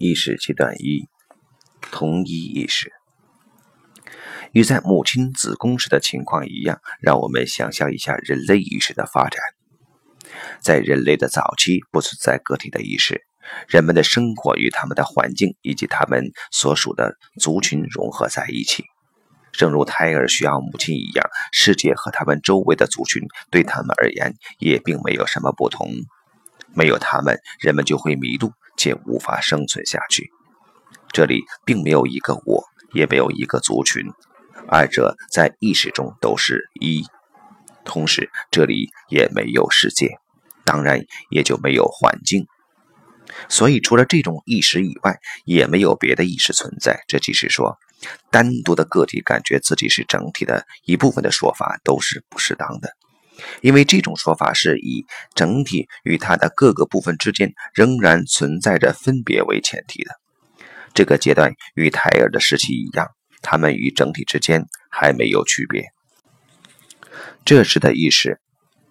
意识阶段一：同一意识。与在母亲子宫时的情况一样，让我们想象一下人类意识的发展。在人类的早期，不存在个体的意识，人们的生活与他们的环境以及他们所属的族群融合在一起。正如胎儿需要母亲一样，世界和他们周围的族群对他们而言也并没有什么不同。没有他们，人们就会迷路且无法生存下去。这里并没有一个我，也没有一个族群，二者在意识中都是一。同时，这里也没有世界，当然也就没有环境。所以，除了这种意识以外，也没有别的意识存在。这即是说，单独的个体感觉自己是整体的一部分的说法都是不适当的，因为这种说法是以整体与它的各个部分之间仍然存在着分别为前提的。这个阶段与胎儿的时期一样，它们与整体之间还没有区别。这时的意识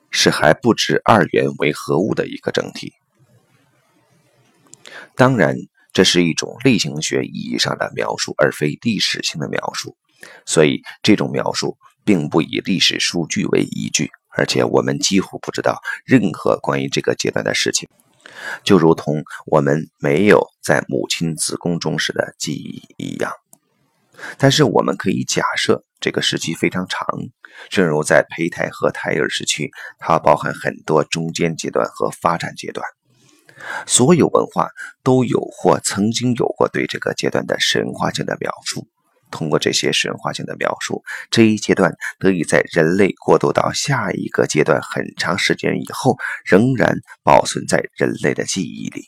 是还不知二元为何物的一个整体。当然，这是一种类型学意义上的描述，而非历史性的描述。所以，这种描述并不以历史数据为依据，而且我们几乎不知道任何关于这个阶段的事情，就如同我们没有在母亲子宫中时的记忆一样。但是，我们可以假设这个时期非常长，正如在胚胎和胎儿时期，它包含很多中间阶段和发展阶段。所有文化都有或曾经有过对这个阶段的神话性的描述。通过这些神话性的描述，这一阶段得以在人类过渡到下一个阶段很长时间以后，仍然保存在人类的记忆里。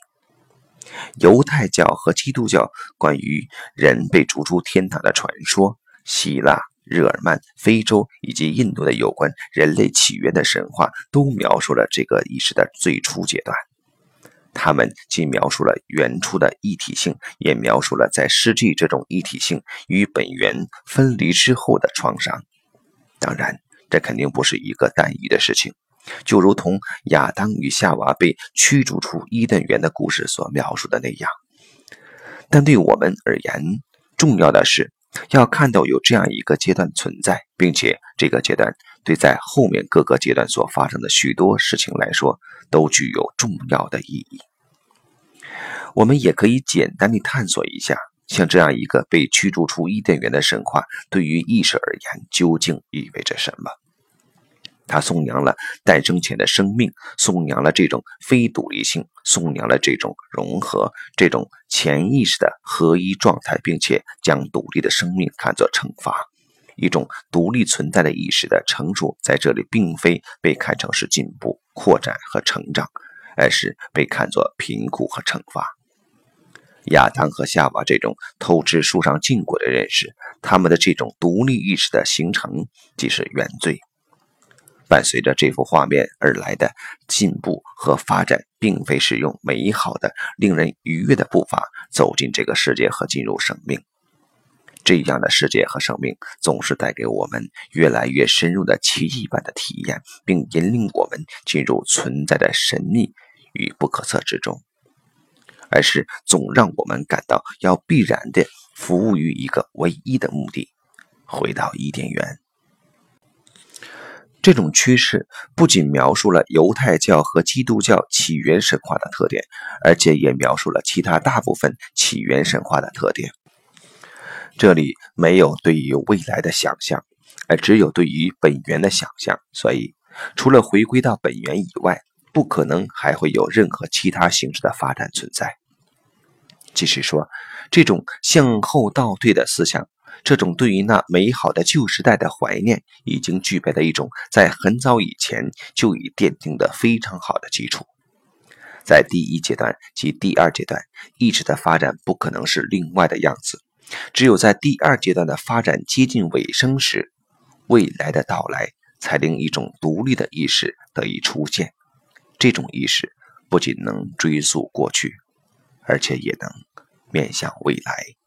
犹太教和基督教关于人被逐出天堂的传说，希腊、日耳曼、非洲以及印度的有关人类起源的神话，都描述了这个意识的最初阶段。他们既描述了原初的一体性，也描述了在失去这种一体性与本源分离之后的创伤。当然，这肯定不是一个单一的事情，就如同亚当与夏娃被驱逐出伊甸园的故事所描述的那样。但对我们而言，重要的是要看到有这样一个阶段存在，并且这个阶段。对在后面各个阶段所发生的许多事情来说，都具有重要的意义。我们也可以简单的探索一下，像这样一个被驱逐出伊甸园的神话，对于意识而言究竟意味着什么？它颂扬了诞生前的生命，颂扬了这种非独立性，颂扬了这种融合、这种潜意识的合一状态，并且将独立的生命看作惩罚。一种独立存在的意识的成熟，在这里并非被看成是进步、扩展和成长，而是被看作贫苦和惩罚。亚当和夏娃这种偷吃树上禁果的认识，他们的这种独立意识的形成，即是原罪。伴随着这幅画面而来的进步和发展，并非是用美好的、令人愉悦的步伐走进这个世界和进入生命。这样的世界和生命总是带给我们越来越深入的奇异般的体验，并引领我们进入存在的神秘与不可测之中，而是总让我们感到要必然的服务于一个唯一的目的——回到伊甸园。这种趋势不仅描述了犹太教和基督教起源神话的特点，而且也描述了其他大部分起源神话的特点。这里没有对于未来的想象，而只有对于本源的想象。所以，除了回归到本源以外，不可能还会有任何其他形式的发展存在。即使说，这种向后倒退的思想，这种对于那美好的旧时代的怀念，已经具备了一种在很早以前就已奠定的非常好的基础。在第一阶段及第二阶段，意识的发展不可能是另外的样子。只有在第二阶段的发展接近尾声时，未来的到来才令一种独立的意识得以出现。这种意识不仅能追溯过去，而且也能面向未来。